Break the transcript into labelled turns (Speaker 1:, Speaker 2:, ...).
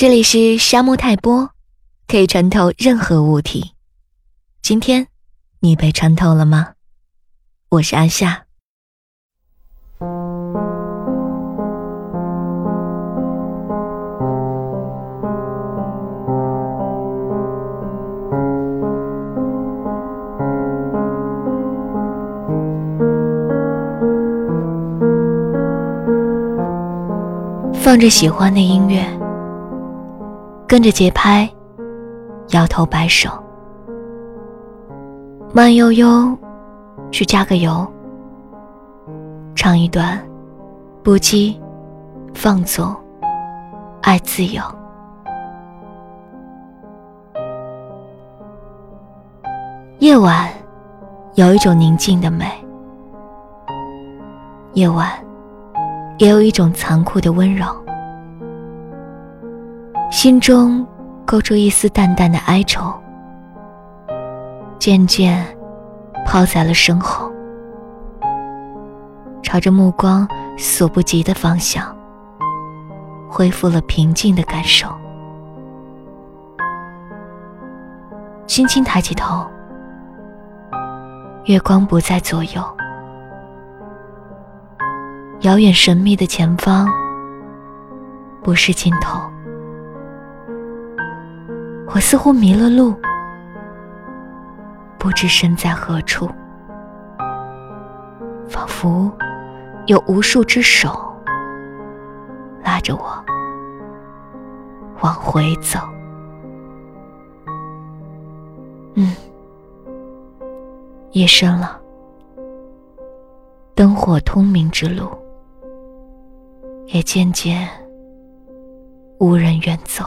Speaker 1: 这里是沙漠泰波，可以穿透任何物体。今天你被穿透了吗？我是安夏。放着喜欢的音乐。跟着节拍，摇头摆手，慢悠悠去加个油，唱一段不羁、放纵、爱自由。夜晚有一种宁静的美，夜晚也有一种残酷的温柔。心中勾出一丝淡淡的哀愁，渐渐抛在了身后，朝着目光所不及的方向，恢复了平静的感受。轻轻抬起头，月光不在左右，遥远神秘的前方不是尽头。我似乎迷了路，不知身在何处，仿佛有无数只手拉着我往回走。嗯，夜深了，灯火通明之路也渐渐无人远走。